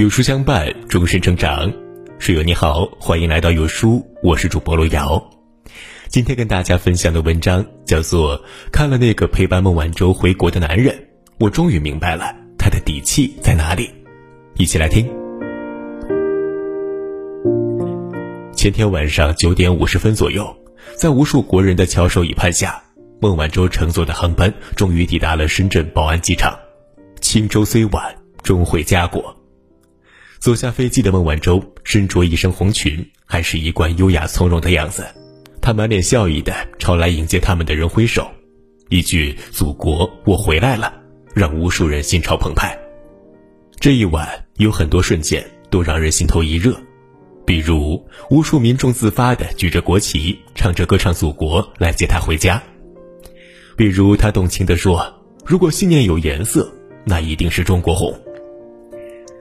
有书相伴，终身成长。室友你好，欢迎来到有书，我是主播路遥。今天跟大家分享的文章叫做《看了那个陪伴孟晚舟回国的男人》，我终于明白了他的底气在哪里。一起来听。前天晚上九点五十分左右，在无数国人的翘首以盼下，孟晚舟乘坐的航班终于抵达了深圳宝安机场。轻舟虽晚，终会家国。走下飞机的孟晚舟身着一身红裙，还是一贯优雅从容的样子。她满脸笑意的朝来迎接他们的人挥手，一句“祖国，我回来了”，让无数人心潮澎湃。这一晚有很多瞬间都让人心头一热，比如无数民众自发的举着国旗，唱着歌唱祖国来接她回家；比如他动情地说：“如果信念有颜色，那一定是中国红。”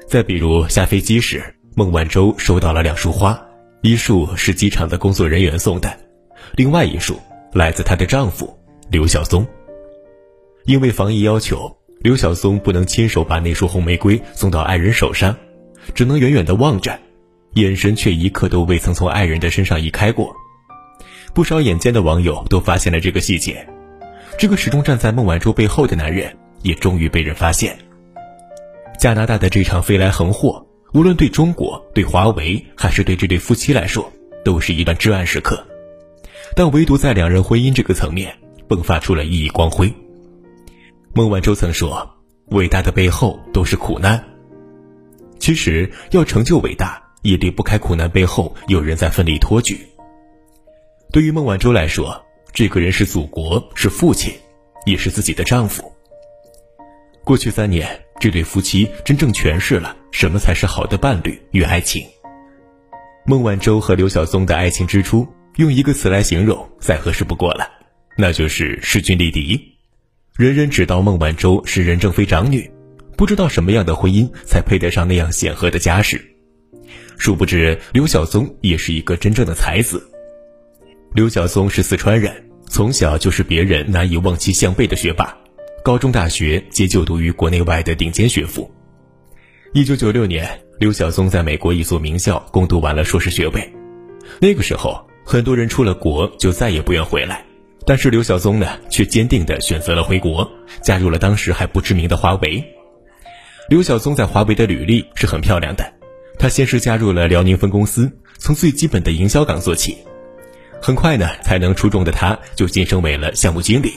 再比如下飞机时，孟晚舟收到了两束花，一束是机场的工作人员送的，另外一束来自她的丈夫刘晓松。因为防疫要求，刘晓松不能亲手把那束红玫瑰送到爱人手上，只能远远地望着，眼神却一刻都未曾从爱人的身上移开过。不少眼尖的网友都发现了这个细节，这个始终站在孟晚舟背后的男人也终于被人发现。加拿大的这场飞来横祸，无论对中国、对华为，还是对这对夫妻来说，都是一段至暗时刻。但唯独在两人婚姻这个层面，迸发出了熠熠光辉。孟晚舟曾说：“伟大的背后都是苦难。”其实，要成就伟大，也离不开苦难背后有人在奋力托举。对于孟晚舟来说，这个人是祖国，是父亲，也是自己的丈夫。过去三年。这对夫妻真正诠释了什么才是好的伴侣与爱情。孟晚舟和刘晓松的爱情之初，用一个词来形容再合适不过了，那就是势均力敌。人人知道孟晚舟是任正非长女，不知道什么样的婚姻才配得上那样显赫的家世。殊不知刘晓松也是一个真正的才子。刘晓松是四川人，从小就是别人难以望其项背的学霸。高中、大学皆就读于国内外的顶尖学府。一九九六年，刘晓松在美国一所名校攻读完了硕士学位。那个时候，很多人出了国就再也不愿回来，但是刘晓松呢，却坚定地选择了回国，加入了当时还不知名的华为。刘晓松在华为的履历是很漂亮的，他先是加入了辽宁分公司，从最基本的营销岗做起，很快呢，才能出众的他就晋升为了项目经理。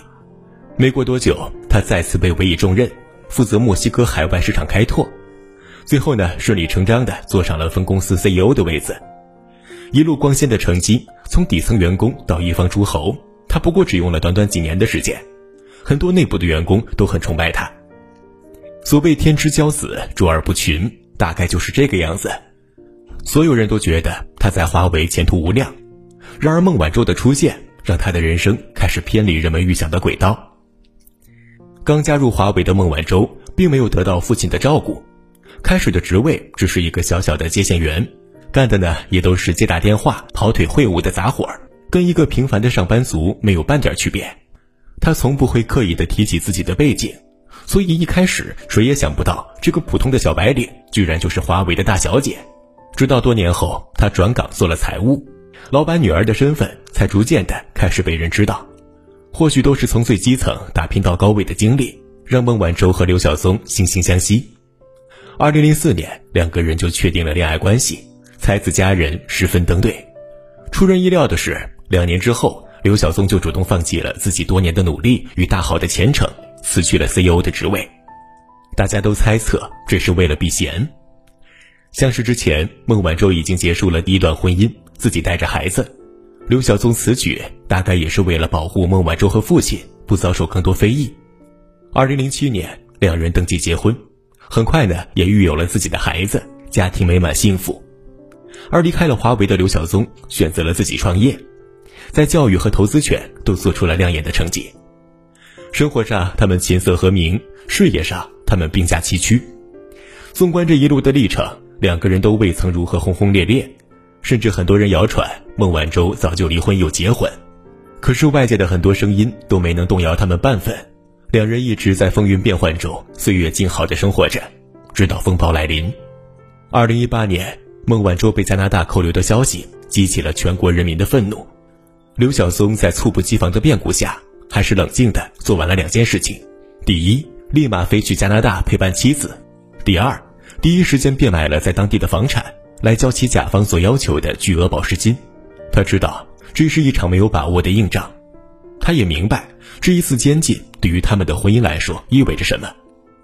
没过多久，他再次被委以重任，负责墨西哥海外市场开拓。最后呢，顺理成章的坐上了分公司 CEO 的位子。一路光鲜的成绩，从底层员工到一方诸侯，他不过只用了短短几年的时间。很多内部的员工都很崇拜他。所谓天之骄子，卓尔不群，大概就是这个样子。所有人都觉得他在华为前途无量。然而孟晚舟的出现，让他的人生开始偏离人们预想的轨道。刚加入华为的孟晚舟，并没有得到父亲的照顾，开始的职位只是一个小小的接线员，干的呢也都是接打电话、跑腿会务的杂活儿，跟一个平凡的上班族没有半点区别。他从不会刻意的提起自己的背景，所以一开始谁也想不到这个普通的小白领居然就是华为的大小姐。直到多年后，他转岗做了财务，老板女儿的身份才逐渐的开始被人知道。或许都是从最基层打拼到高位的经历，让孟晚舟和刘晓松惺惺相惜。二零零四年，两个人就确定了恋爱关系，才子佳人十分登对。出人意料的是，两年之后，刘晓松就主动放弃了自己多年的努力与大好的前程，辞去了 CEO 的职位。大家都猜测这是为了避嫌。像是之前孟晚舟已经结束了第一段婚姻，自己带着孩子。刘晓松此举大概也是为了保护孟晚舟和父亲不遭受更多非议。二零零七年，两人登记结婚，很快呢也育有了自己的孩子，家庭美满幸福。而离开了华为的刘晓松选择了自己创业，在教育和投资圈都做出了亮眼的成绩。生活上他们琴瑟和鸣，事业上他们并驾齐驱。纵观这一路的历程，两个人都未曾如何轰轰烈烈。甚至很多人谣传孟晚舟早就离婚又结婚，可是外界的很多声音都没能动摇他们半分。两人一直在风云变幻中岁月静好的生活着，直到风暴来临。二零一八年，孟晚舟被加拿大扣留的消息激起了全国人民的愤怒。刘晓松在猝不及防的变故下，还是冷静的做完了两件事情：第一，立马飞去加拿大陪伴妻子；第二，第一时间变卖了在当地的房产，来交齐甲方所要求的巨额保释金。他知道这是一场没有把握的硬仗，他也明白这一次监禁对于他们的婚姻来说意味着什么。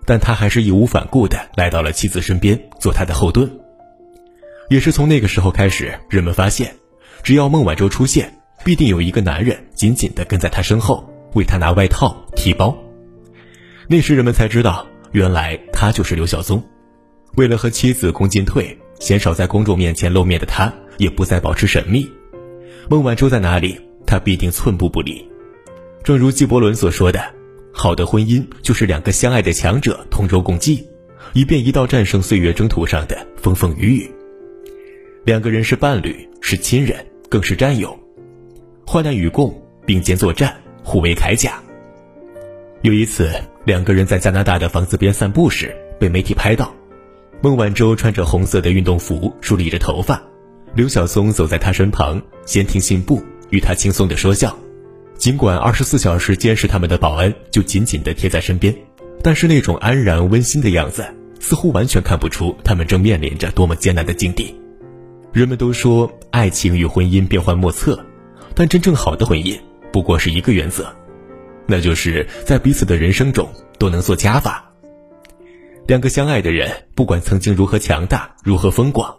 但他还是义无反顾地来到了妻子身边，做他的后盾。也是从那个时候开始，人们发现，只要孟晚舟出现，必定有一个男人紧紧地跟在她身后，为她拿外套、提包。那时人们才知道，原来他就是刘晓松。为了和妻子共进退，鲜少在公众面前露面的他，也不再保持神秘。孟晚舟在哪里，他必定寸步不离。正如纪伯伦所说的。好的婚姻就是两个相爱的强者同舟共济，以便一道战胜岁月征途上的风风雨雨。两个人是伴侣，是亲人，更是战友，患难与共，并肩作战，互为铠甲。有一次，两个人在加拿大的房子边散步时，被媒体拍到。孟晚舟穿着红色的运动服，梳理着头发，刘晓松走在她身旁，闲庭信步，与她轻松的说笑。尽管二十四小时监视他们的保安就紧紧地贴在身边，但是那种安然温馨的样子，似乎完全看不出他们正面临着多么艰难的境地。人们都说爱情与婚姻变幻莫测，但真正好的婚姻不过是一个原则，那就是在彼此的人生中都能做加法。两个相爱的人，不管曾经如何强大、如何风光，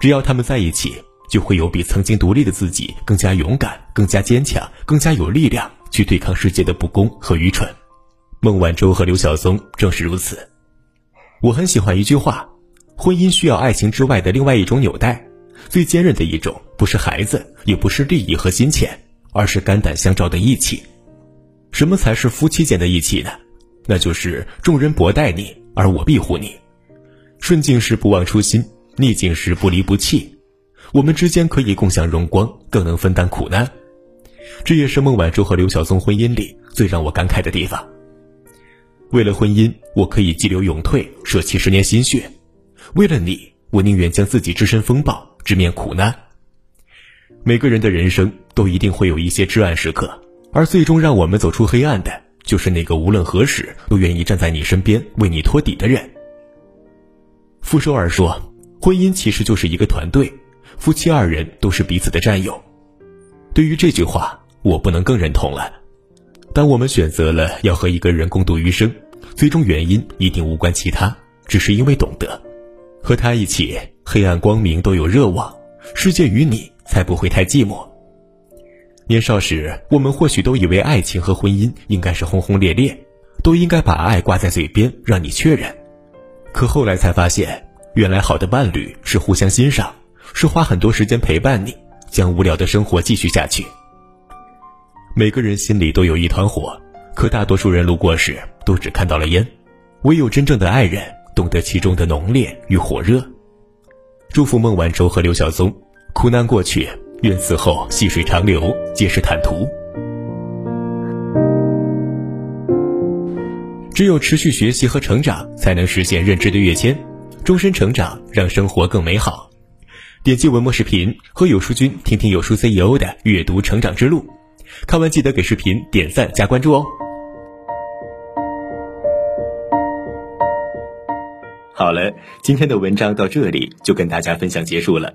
只要他们在一起。就会有比曾经独立的自己更加勇敢、更加坚强、更加有力量去对抗世界的不公和愚蠢。孟晚舟和刘晓松正是如此。我很喜欢一句话：婚姻需要爱情之外的另外一种纽带，最坚韧的一种不是孩子，也不是利益和金钱，而是肝胆相照的义气。什么才是夫妻间的义气呢？那就是众人薄待你，而我庇护你；顺境时不忘初心，逆境时不离不弃。我们之间可以共享荣光，更能分担苦难，这也是孟晚舟和刘晓松婚姻里最让我感慨的地方。为了婚姻，我可以激流勇退，舍弃十年心血；为了你，我宁愿将自己置身风暴，直面苦难。每个人的人生都一定会有一些至暗时刻，而最终让我们走出黑暗的，就是那个无论何时都愿意站在你身边为你托底的人。傅首尔说：“婚姻其实就是一个团队。”夫妻二人都是彼此的战友，对于这句话，我不能更认同了。当我们选择了要和一个人共度余生，最终原因一定无关其他，只是因为懂得和他一起，黑暗光明都有热望，世界与你才不会太寂寞。年少时，我们或许都以为爱情和婚姻应该是轰轰烈烈，都应该把爱挂在嘴边让你确认，可后来才发现，原来好的伴侣是互相欣赏。是花很多时间陪伴你，将无聊的生活继续下去。每个人心里都有一团火，可大多数人路过时都只看到了烟。唯有真正的爱人懂得其中的浓烈与火热。祝福孟晚舟和刘晓松，苦难过去，愿此后细水长流，皆是坦途。只有持续学习和成长，才能实现认知的跃迁，终身成长，让生活更美好。点击文末视频，和有书君听听有书 CEO 的阅读成长之路。看完记得给视频点赞加关注哦。好了，今天的文章到这里就跟大家分享结束了。